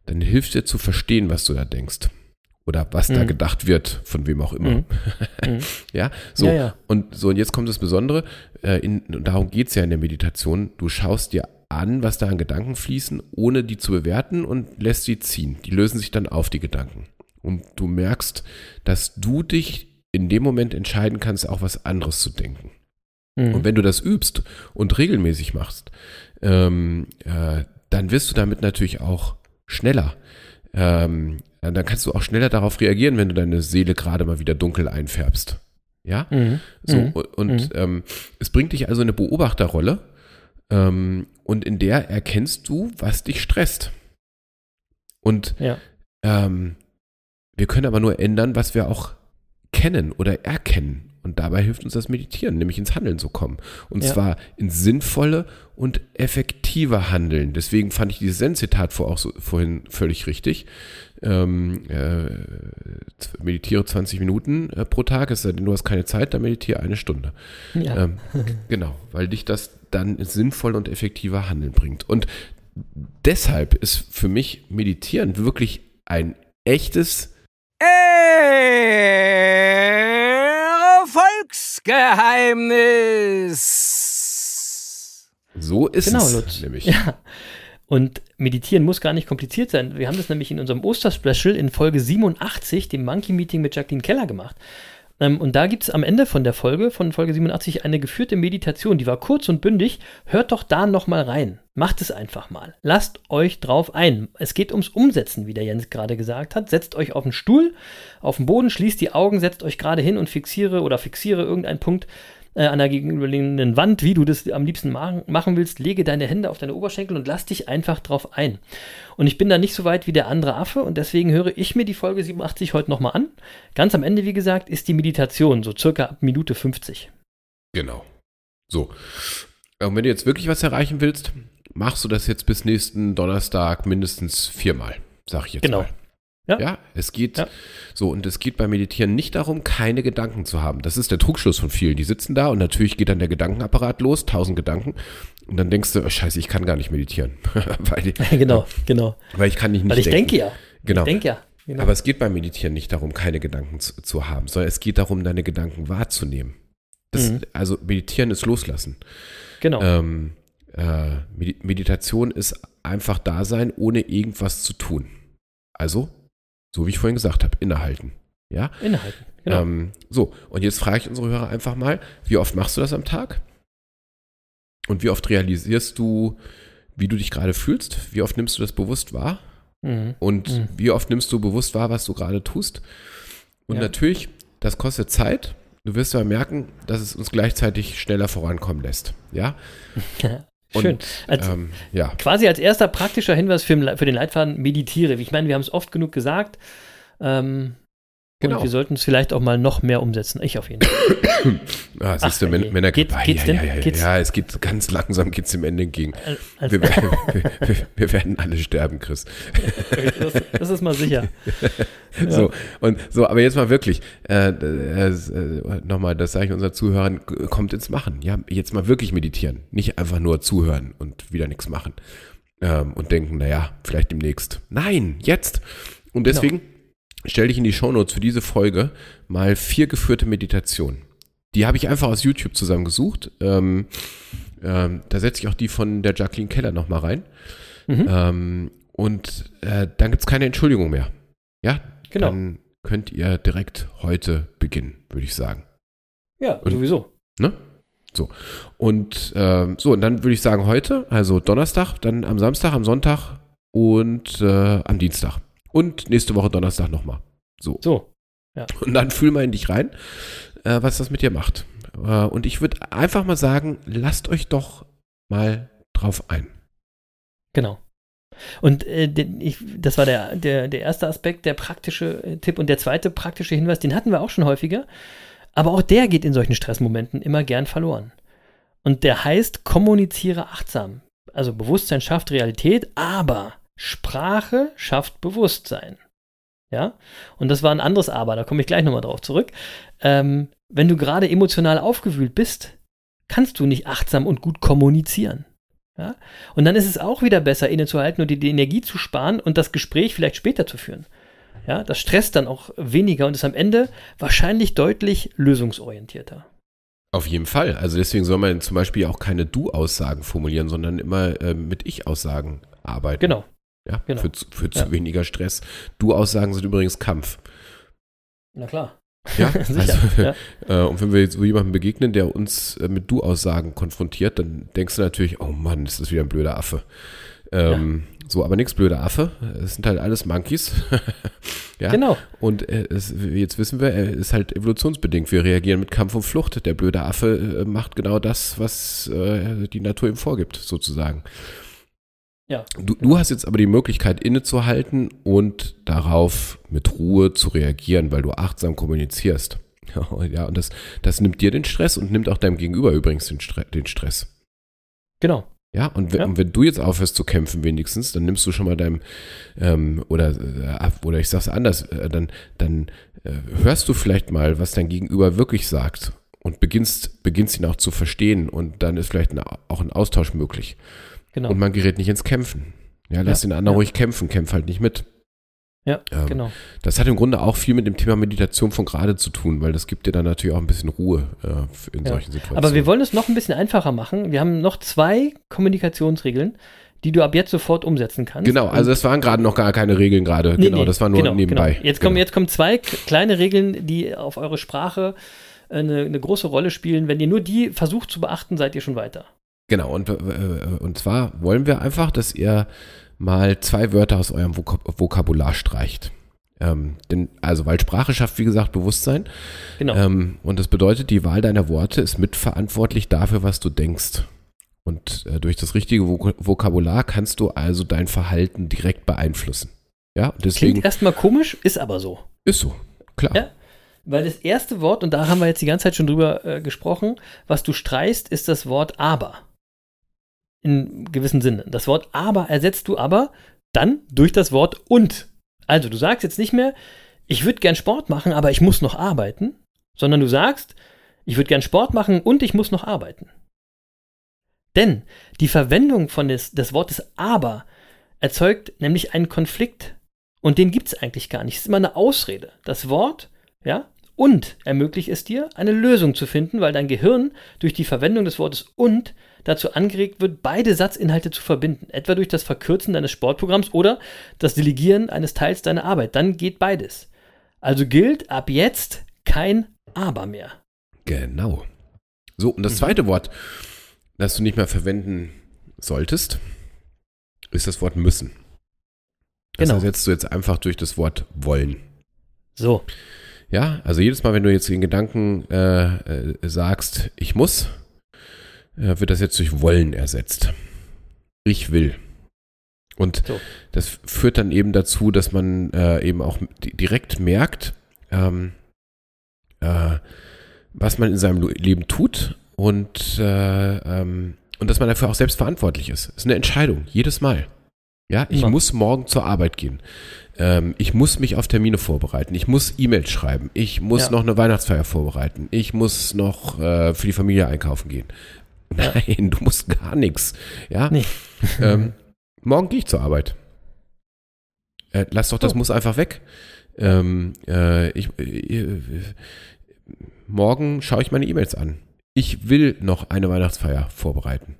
Speaker 1: dann hilft dir zu verstehen, was du da denkst. Oder was da
Speaker 4: Mhm.
Speaker 1: gedacht wird, von wem auch immer.
Speaker 4: Mhm. Mhm.
Speaker 1: Ja, so.
Speaker 4: Ja, ja.
Speaker 1: Und so, und jetzt kommt das Besondere, äh, in, und darum geht es ja in der Meditation. Du schaust dir an, was da an Gedanken fließen, ohne die zu bewerten und lässt sie ziehen. Die lösen sich dann auf, die Gedanken. Und du merkst, dass du dich in dem Moment entscheiden kannst, auch was anderes zu denken.
Speaker 4: Mhm.
Speaker 1: Und wenn du das übst und regelmäßig machst, ähm, äh, dann wirst du damit natürlich auch schneller. Ähm, dann kannst du auch schneller darauf reagieren, wenn du deine Seele gerade mal wieder dunkel einfärbst. Ja?
Speaker 4: Mhm.
Speaker 1: So,
Speaker 4: Mhm.
Speaker 1: und und ähm, es bringt dich also in eine Beobachterrolle ähm, und in der erkennst du, was dich stresst. Und
Speaker 4: Ja.
Speaker 1: ähm, wir können aber nur ändern, was wir auch kennen oder erkennen. Und dabei hilft uns das Meditieren, nämlich ins Handeln zu kommen. Und
Speaker 4: Ja.
Speaker 1: zwar ins sinnvolle und effektive Handeln. Deswegen fand ich dieses Zen-Zitat vor auch so, vorhin völlig richtig. Ähm, äh, meditiere 20 Minuten äh, pro Tag, es sei denn, du hast keine Zeit, dann meditiere eine Stunde.
Speaker 4: Ja.
Speaker 1: Ähm, genau, weil dich das dann ins sinnvolle und effektive Handeln bringt. Und deshalb ist für mich Meditieren wirklich ein echtes
Speaker 3: Erfolgsgeheimnis.
Speaker 1: So ist
Speaker 4: Genau,
Speaker 1: es
Speaker 4: Lutz.
Speaker 1: nämlich.
Speaker 4: Ja. Und meditieren muss gar nicht kompliziert sein. Wir haben das nämlich in unserem Osterspecial in Folge 87, dem Monkey Meeting mit Jacqueline Keller gemacht. Ähm, und da gibt es am Ende von der Folge, von Folge 87, eine geführte Meditation. Die war kurz und bündig. Hört doch da nochmal rein. Macht es einfach mal. Lasst euch drauf ein. Es geht ums Umsetzen, wie der Jens gerade gesagt hat. Setzt euch auf den Stuhl, auf den Boden, schließt die Augen, setzt euch gerade hin und fixiere oder fixiere irgendeinen Punkt äh, an der gegenüberliegenden Wand, wie du das am liebsten machen, machen willst, lege deine Hände auf deine Oberschenkel und lass dich einfach drauf ein. Und ich bin da nicht so weit wie der andere Affe und deswegen höre ich mir die Folge 87 heute nochmal an. Ganz am Ende, wie gesagt, ist die Meditation, so circa ab Minute 50.
Speaker 1: Genau. So. Und wenn du jetzt wirklich was erreichen willst, machst du das jetzt bis nächsten Donnerstag mindestens viermal, sag ich jetzt
Speaker 4: Genau.
Speaker 1: mal.
Speaker 4: Ja.
Speaker 1: Ja, es geht
Speaker 4: Ja.
Speaker 1: so und es geht beim Meditieren nicht darum, keine Gedanken zu haben. Das ist der Trugschluss von vielen. Die sitzen da und natürlich geht dann der Gedankenapparat los, tausend Gedanken und dann denkst du, oh, scheiße, ich kann gar nicht meditieren, weil,
Speaker 4: genau, genau.
Speaker 1: weil ich kann nicht, nicht
Speaker 4: Weil ich
Speaker 1: denken.
Speaker 4: denke ja.
Speaker 1: Genau.
Speaker 4: Ich denke ja. Genau.
Speaker 1: Aber es geht beim Meditieren nicht darum, keine Gedanken zu, zu haben, sondern es geht darum, deine Gedanken wahrzunehmen. Das,
Speaker 4: Mhm.
Speaker 1: Also meditieren ist loslassen.
Speaker 4: genau.
Speaker 1: Ähm, äh, Medi- Meditation ist einfach da sein, ohne irgendwas zu tun. Also, so wie ich vorhin gesagt habe, innehalten. Ja?
Speaker 4: Inhalten. Genau.
Speaker 1: Ähm, so, und jetzt frage ich unsere Hörer einfach mal, wie oft machst du das am Tag? Und wie oft realisierst du, wie du dich gerade fühlst? Wie oft nimmst du das bewusst wahr?
Speaker 4: mhm.
Speaker 1: Und
Speaker 4: Mhm.
Speaker 1: wie oft nimmst du bewusst wahr, was du gerade tust? Und
Speaker 4: Ja.
Speaker 1: natürlich, das kostet Zeit. Du wirst aber merken, dass es uns gleichzeitig schneller vorankommen lässt. Ja? Und,
Speaker 4: Schön. Als,
Speaker 1: Ähm, ja.
Speaker 4: Quasi als erster praktischer Hinweis für, für den Leitfaden meditiere. Ich meine, wir haben es oft genug gesagt. Ähm,
Speaker 1: Genau.
Speaker 4: Und wir sollten es vielleicht auch mal noch mehr umsetzen. Ich auf jeden Fall.
Speaker 1: Ah, siehst du,
Speaker 4: Ach,
Speaker 1: Män-
Speaker 4: je.
Speaker 1: Männergrippe.
Speaker 4: Geht's-
Speaker 1: ja,
Speaker 4: denn?
Speaker 1: ja, ja,
Speaker 4: Geht's?
Speaker 1: ja, es geht ganz langsam geht's dem Ende entgegen.
Speaker 4: Al- Als,
Speaker 1: Wir, werden- wir, wir, wir werden alle sterben, Chris.
Speaker 4: das, das ist mal sicher.
Speaker 1: So, und so, aber jetzt mal wirklich, äh, äh, äh, nochmal, das sage ich unseren Zuhörern, kommt ins Machen. Ja, jetzt mal wirklich meditieren. Nicht einfach nur zuhören und wieder nichts machen. Ähm, und denken, naja, vielleicht demnächst. Nein, jetzt. Und deswegen stelle ich in die Shownotes für diese Folge mal vier geführte Meditationen. Die habe ich einfach aus YouTube zusammengesucht. Ähm, ähm, da setze ich auch die von der Jacqueline Keller nochmal rein.
Speaker 4: Mhm.
Speaker 1: Ähm, und äh, dann gibt es keine Entschuldigung mehr. Ja,
Speaker 4: Genau.
Speaker 1: dann könnt ihr direkt heute beginnen, würde ich sagen.
Speaker 4: Ja,
Speaker 1: Und-
Speaker 4: sowieso.
Speaker 1: Ne? So. Und ähm, so, und dann würde ich sagen, heute, also Donnerstag, dann am Samstag, am Sonntag und äh, am Dienstag. Und nächste Woche Donnerstag nochmal. So.
Speaker 4: So.
Speaker 1: Und dann fühl mal in dich rein, äh, was das mit dir macht. Äh, und ich würde einfach mal sagen, lasst euch doch mal drauf ein.
Speaker 4: Genau. Und äh, den, ich, das war der, der, der erste Aspekt, der praktische äh, Tipp. Und der zweite praktische Hinweis, den hatten wir auch schon häufiger. Aber auch der geht in solchen Stressmomenten immer gern verloren. Und der heißt, kommuniziere achtsam. Also Bewusstsein schafft Realität, aber Sprache schafft Bewusstsein. Ja? Und das war ein anderes Aber, da komme ich gleich nochmal drauf zurück. Ähm, wenn du gerade emotional aufgewühlt bist, kannst du nicht achtsam und gut kommunizieren. Ja? Und dann ist es auch wieder besser, innezuhalten und die, die Energie zu sparen und das Gespräch vielleicht später zu führen. Ja, das stresst dann auch weniger und ist am Ende wahrscheinlich deutlich lösungsorientierter.
Speaker 1: Auf jeden Fall. Also deswegen soll man zum Beispiel auch keine Du-Aussagen formulieren, sondern immer äh, mit Ich-Aussagen arbeiten.
Speaker 4: Genau.
Speaker 1: Ja,
Speaker 4: genau.
Speaker 1: für, zu- für zu
Speaker 4: Ja.
Speaker 1: weniger Stress. Du-Aussagen sind übrigens Kampf.
Speaker 4: Na klar.
Speaker 1: Ja,
Speaker 4: Sicher.
Speaker 1: also,
Speaker 4: ja.
Speaker 1: äh, und wenn wir jetzt so jemandem begegnen, der uns äh, mit Du-Aussagen konfrontiert, dann denkst du natürlich, oh Mann, ist das wieder ein blöder Affe. Ähm, So, aber nichts blöder Affe. Es sind halt alles Monkeys. ja.
Speaker 4: Genau.
Speaker 1: Und äh, es, jetzt wissen wir, er ist halt evolutionsbedingt. Wir reagieren mit Kampf und Flucht. Der blöde Affe äh, macht genau das, was äh, die Natur ihm vorgibt, sozusagen.
Speaker 4: Ja.
Speaker 1: Du, du hast jetzt aber die Möglichkeit innezuhalten und darauf mit Ruhe zu reagieren, weil du achtsam kommunizierst. Ja, und das, das nimmt dir den Stress und nimmt auch deinem Gegenüber übrigens den, Stre den Stress.
Speaker 4: Genau.
Speaker 1: Ja, und wenn,
Speaker 4: Ja.
Speaker 1: wenn du jetzt aufhörst zu kämpfen wenigstens, dann nimmst du schon mal deinem, ähm, oder, äh, oder ich sag's anders, äh, dann, dann äh, hörst du vielleicht mal, was dein Gegenüber wirklich sagt und beginnst, beginnst ihn auch zu verstehen und dann ist vielleicht ein, auch ein Austausch möglich.
Speaker 4: Genau.
Speaker 1: Und man gerät nicht ins Kämpfen. Ja, lass
Speaker 4: Ja,
Speaker 1: den anderen
Speaker 4: ja.
Speaker 1: ruhig kämpfen, kämpf halt nicht mit.
Speaker 4: ja,
Speaker 1: ähm,
Speaker 4: genau.
Speaker 1: Das hat im Grunde auch viel mit dem Thema Meditation von gerade zu tun, weil das gibt dir dann natürlich auch ein bisschen Ruhe äh, in
Speaker 4: Ja.
Speaker 1: solchen Situationen.
Speaker 4: Aber wir wollen es noch ein bisschen einfacher machen. Wir haben noch zwei Kommunikationsregeln, die du ab jetzt sofort umsetzen kannst.
Speaker 1: Genau, also das waren gerade noch gar keine Regeln gerade.
Speaker 4: Nee,
Speaker 1: genau,
Speaker 4: nee,
Speaker 1: das war nur
Speaker 4: genau,
Speaker 1: nebenbei.
Speaker 4: Genau. Jetzt, kommen,
Speaker 1: Genau.
Speaker 4: jetzt kommen zwei kleine Regeln, die auf eure Sprache äh, eine, eine große Rolle spielen. Wenn ihr nur die versucht zu beachten, seid ihr schon weiter.
Speaker 1: Genau, und, äh, und zwar wollen wir einfach, dass ihr mal zwei Wörter aus eurem Vokab Vokabular streicht. Ähm, denn, also, weil Sprache schafft, wie gesagt, Bewusstsein.
Speaker 4: Genau.
Speaker 1: Ähm, und das bedeutet, die Wahl deiner Worte ist mitverantwortlich dafür, was du denkst. Und äh, durch das richtige Vok Vokabular kannst du also dein Verhalten direkt beeinflussen. Ja, deswegen
Speaker 4: Klingt erstmal komisch, ist aber so.
Speaker 1: ist so. Klar.
Speaker 4: Ja. Weil das erste Wort, und da haben wir jetzt die ganze Zeit schon drüber äh, gesprochen, was du streichst, ist das Wort aber. In gewissem Sinne. Das Wort aber ersetzt du aber dann durch das Wort und. Also du sagst jetzt nicht mehr, ich würde gern Sport machen, aber ich muss noch arbeiten, sondern du sagst, ich würde gern Sport machen und ich muss noch arbeiten. Denn die Verwendung von des, des Wortes aber erzeugt nämlich einen Konflikt und den gibt es eigentlich gar nicht. Es ist immer eine Ausrede. Das Wort, ja, und ermöglicht es dir, eine Lösung zu finden, weil dein Gehirn durch die Verwendung des Wortes und dazu angeregt wird, beide Satzinhalte zu verbinden. Etwa durch das Verkürzen deines Sportprogramms oder das Delegieren eines Teils deiner Arbeit. Dann geht beides. Also gilt ab jetzt kein Aber mehr.
Speaker 1: Genau. So, und das
Speaker 4: Mhm.
Speaker 1: zweite Wort, das du nicht mehr verwenden solltest, ist das Wort müssen. Das
Speaker 4: Genau.
Speaker 1: ersetzt du jetzt einfach durch das Wort wollen.
Speaker 4: So,
Speaker 1: Ja, also jedes Mal, wenn du jetzt den Gedanken äh, äh, sagst, ich muss, wird das jetzt durch wollen ersetzt. Ich will. Und
Speaker 4: So.
Speaker 1: das führt dann eben dazu, dass man äh, eben auch di- direkt merkt, ähm, äh, was man in seinem Leben tut und, äh, ähm, und dass man dafür auch selbst verantwortlich ist. Es ist eine Entscheidung, jedes Mal. Ja, ich
Speaker 4: Immer.
Speaker 1: muss morgen zur Arbeit gehen. Ähm, ich muss mich auf Termine vorbereiten. Ich muss E-Mails schreiben. Ich muss
Speaker 4: Ja.
Speaker 1: noch eine Weihnachtsfeier vorbereiten. Ich muss noch äh, für die Familie einkaufen gehen. Nein, du musst gar nichts. Ja,
Speaker 4: Nee.
Speaker 1: ähm, morgen gehe ich zur Arbeit. Äh, lass doch das
Speaker 4: Oh.
Speaker 1: muss einfach weg. Ähm, äh, ich, äh, morgen schaue ich meine E-Mails an. Ich will noch eine Weihnachtsfeier vorbereiten.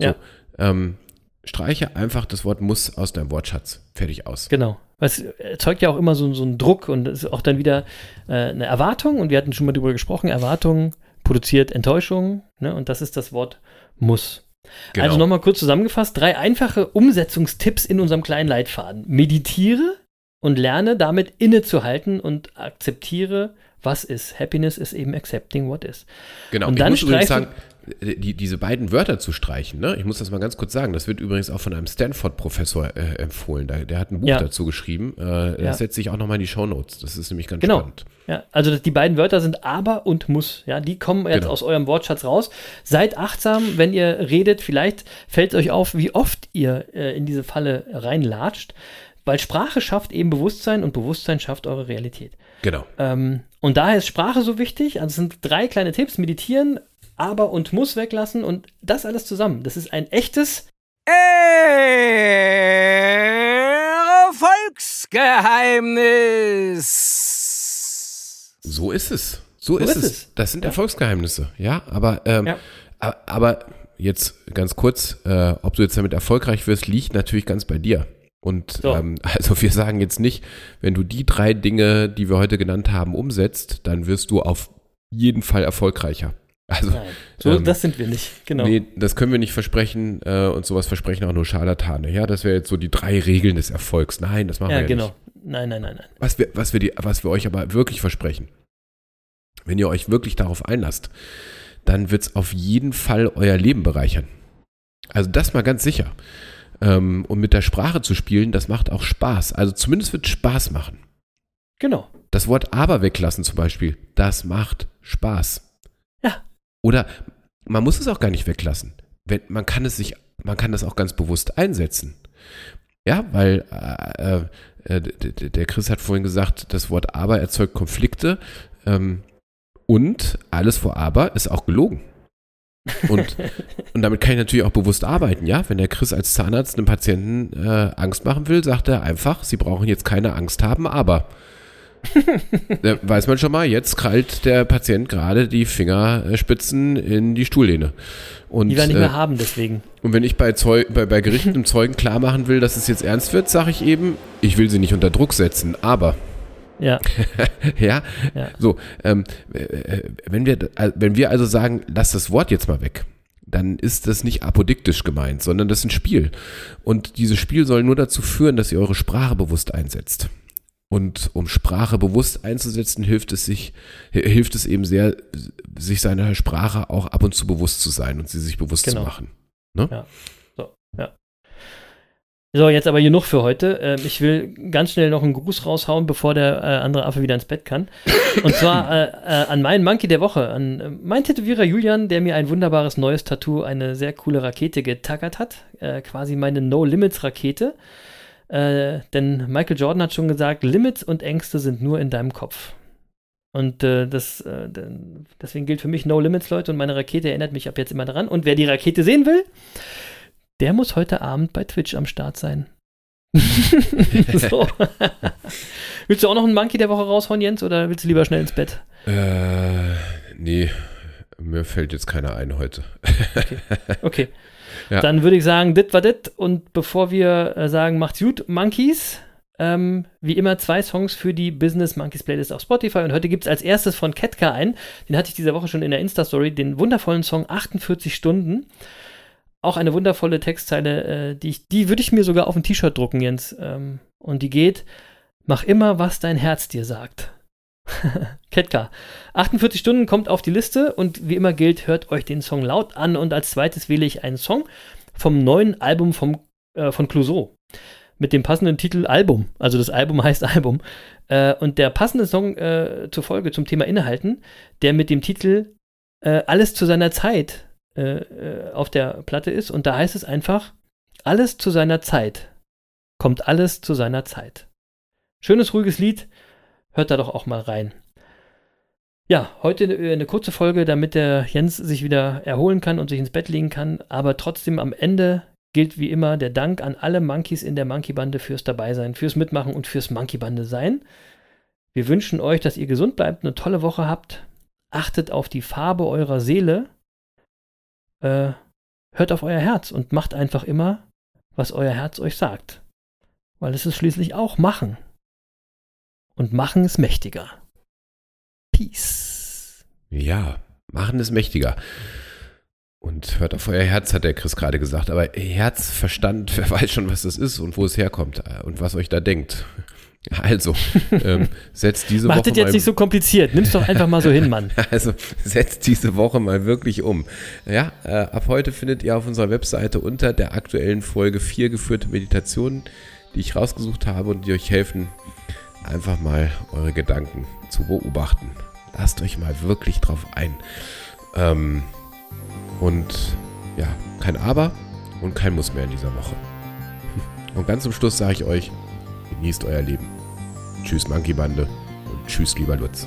Speaker 4: Ja.
Speaker 1: ähm, streiche einfach das Wort muss aus deinem Wortschatz. Fertig aus.
Speaker 4: Genau. Es erzeugt ja auch immer so, so einen Druck und es ist auch dann wieder äh, eine Erwartung und wir hatten schon mal darüber gesprochen, Erwartungen produziert Enttäuschung. Ne? Und das ist das Wort muss.
Speaker 1: Genau.
Speaker 4: Also nochmal kurz zusammengefasst, drei einfache Umsetzungstipps in unserem kleinen Leitfaden. Meditiere und lerne damit innezuhalten und akzeptiere, was ist. Happiness is eben accepting what is.
Speaker 1: Genau,
Speaker 4: Und
Speaker 1: ich
Speaker 4: dann
Speaker 1: muss übrigens
Speaker 4: streichen-
Speaker 1: sagen, die, diese beiden Wörter zu streichen, ne? ich muss das mal ganz kurz sagen, das wird übrigens auch von einem Stanford-Professor äh, empfohlen. Der, der hat ein Buch
Speaker 4: Ja.
Speaker 1: dazu geschrieben. Äh, das
Speaker 4: Ja.
Speaker 1: setze ich auch nochmal in die Shownotes. Das ist nämlich ganz
Speaker 4: Genau.
Speaker 1: spannend.
Speaker 4: Ja, also das- die beiden Wörter sind aber und muss. Ja, die kommen jetzt
Speaker 1: Genau.
Speaker 4: aus eurem Wortschatz raus. Seid achtsam, wenn ihr redet. Vielleicht fällt euch auf, wie oft ihr äh, in diese Falle reinlatscht. Weil Sprache schafft eben Bewusstsein und Bewusstsein schafft eure Realität.
Speaker 1: Genau.
Speaker 4: Ähm, und daher ist Sprache so wichtig. Also es sind drei kleine Tipps: Meditieren, aber und muss weglassen und das alles zusammen. Das ist ein echtes
Speaker 3: Erfolgsgeheimnis.
Speaker 1: So ist es. So, ist,
Speaker 4: ist
Speaker 1: es.
Speaker 4: es.
Speaker 1: Das sind
Speaker 4: Ja.
Speaker 1: Erfolgsgeheimnisse. Ja, aber, ähm,
Speaker 4: Ja.
Speaker 1: aber jetzt ganz kurz, äh, ob du jetzt damit erfolgreich wirst, liegt natürlich ganz bei dir. Und
Speaker 4: So.
Speaker 1: ähm, also wir sagen jetzt nicht, wenn du die drei Dinge, die wir heute genannt haben, umsetzt, dann wirst du auf jeden Fall erfolgreicher. Also
Speaker 4: Nein, so,
Speaker 1: Ähm,
Speaker 4: das sind wir nicht. Genau.
Speaker 1: Nee, das können wir nicht versprechen äh, und sowas versprechen auch nur Scharlatane. Ja, das wäre jetzt so die drei Regeln des Erfolgs. Nein, das machen
Speaker 4: ja,
Speaker 1: wir ja
Speaker 4: genau.
Speaker 1: nicht.
Speaker 4: Nein, nein, nein, nein.
Speaker 1: Was wir, was, wir die, was wir euch aber wirklich versprechen, wenn ihr euch wirklich darauf einlasst, dann wird es auf jeden Fall euer Leben bereichern. Also das mal ganz sicher. Ähm, und mit der Sprache zu spielen, das macht auch Spaß. Also zumindest wird es Spaß machen.
Speaker 4: Genau.
Speaker 1: Das Wort aber weglassen zum Beispiel, das macht Spaß.
Speaker 4: Ja.
Speaker 1: Oder man muss es auch gar nicht weglassen. Wenn, man kann es sich, man kann das auch ganz bewusst einsetzen. Ja, weil äh, äh, d- der Chris hat vorhin gesagt, das Wort aber erzeugt Konflikte. Ähm, und alles vor aber ist auch gelogen. Und, und damit kann ich natürlich auch bewusst arbeiten, ja. Wenn der Chris als Zahnarzt einem Patienten äh, Angst machen will, sagt er einfach, sie brauchen jetzt keine Angst haben, aber. Da weiß man schon mal, jetzt krallt der Patient gerade die Fingerspitzen in die Stuhllehne. Und,
Speaker 4: Die wir nicht
Speaker 1: äh,
Speaker 4: mehr haben, deswegen.
Speaker 1: und wenn ich bei, Zeu bei, bei Gerichten einem Zeugen klar machen will, dass es jetzt ernst wird, sage ich eben, ich will sie nicht unter Druck setzen, aber
Speaker 4: Ja,
Speaker 1: ja,
Speaker 4: Ja.
Speaker 1: so, ähm, äh, wenn, wir, äh, wenn wir also sagen, lass das Wort jetzt mal weg, dann ist das nicht apodiktisch gemeint, sondern das ist ein Spiel. Und dieses Spiel soll nur dazu führen, dass ihr eure Sprache bewusst einsetzt. Und um Sprache bewusst einzusetzen, hilft es sich, hi- hilft es eben sehr, sich seiner Sprache auch ab und zu bewusst zu sein und sie sich bewusst
Speaker 4: Genau.
Speaker 1: zu machen.
Speaker 4: so, ja. So, jetzt aber genug für heute. Ähm, ich will ganz schnell noch einen Gruß raushauen, bevor der äh, andere Affe wieder ins Bett kann. Und zwar äh, äh, an meinen Monkey der Woche, an meinen Tätowierer Julian, der mir ein wunderbares neues Tattoo, eine sehr coole Rakete getackert hat. Quasi meine No-Limits-Rakete. Äh, denn Michael Jordan hat schon gesagt, Limits und Ängste sind nur in deinem Kopf. Und äh, das, äh, deswegen gilt für mich No Limits, Leute, und meine Rakete erinnert mich ab jetzt immer daran. Und wer die Rakete sehen will, der muss heute Abend bei Twitch am Start sein. so. willst du auch noch einen Monkey der Woche raushauen, Jens, oder willst du lieber schnell ins Bett?
Speaker 1: Äh, nee, mir fällt jetzt keiner ein heute.
Speaker 4: Okay.
Speaker 1: Ja.
Speaker 4: Dann würde ich sagen, dit war dit. Und bevor wir äh, sagen, macht's gut, Monkeys, ähm, wie immer zwei Songs für die Business Monkeys Playlist auf Spotify. Und heute gibt es als erstes von Ketka ein. Den hatte ich diese Woche schon in der Insta-Story. Den wundervollen Song 48 Stunden. Auch eine wundervolle Textzeile, äh, die, ich, die würde ich mir sogar auf ein T-Shirt drucken, Jens. Ähm, und die geht: Mach immer, was dein Herz dir sagt. Ketka. 48 Stunden kommt auf die Liste und wie immer gilt, hört euch den Song laut an und als zweites wähle ich einen Song vom neuen Album vom, äh, von Clouseau mit dem passenden Titel Album. Also das Album heißt Album. Äh, und der passende Song äh, zur Folge zum Thema Innehalten, der mit dem Titel äh, Alles zu seiner Zeit äh, äh, auf der Platte ist. Und da heißt es einfach, alles zu seiner Zeit. Kommt alles zu seiner Zeit. Schönes, ruhiges Lied. Hört da doch auch mal rein. Ja, heute eine, eine kurze Folge, damit der Jens sich wieder erholen kann und sich ins Bett legen kann. Aber trotzdem am Ende gilt wie immer der Dank an alle Monkeys in der Monkey-Bande fürs Dabeisein, fürs Mitmachen und fürs Monkey-Bande sein. Wir wünschen euch, dass ihr gesund bleibt, eine tolle Woche habt. Achtet auf die Farbe eurer Seele. Äh, hört auf euer Herz und macht einfach immer, was euer Herz euch sagt. Weil es ist schließlich auch Machen. Und Machen ist mächtiger. Peace.
Speaker 1: Ja, Machen ist mächtiger. Und hört auf euer Herz, hat der Chris gerade gesagt. Aber Herz, Verstand, wer weiß schon, was das ist und wo es herkommt und was euch da denkt. Also, ähm, setzt diese
Speaker 4: Macht
Speaker 1: Woche
Speaker 4: das jetzt
Speaker 1: mal,
Speaker 4: nicht so kompliziert. Nimm's doch einfach mal so hin, Mann.
Speaker 1: also setzt diese Woche mal wirklich um. Ja, äh, ab heute findet ihr auf unserer Webseite unter der aktuellen Folge vier geführte Meditationen, die ich rausgesucht habe und die euch helfen, einfach mal eure Gedanken zu beobachten. Lasst euch mal wirklich drauf ein. Ähm, und ja, kein Aber und kein Muss mehr in dieser Woche. Und ganz zum Schluss sage ich euch, genießt euer Leben. Tschüss Monkey Bande und tschüss lieber Lutz.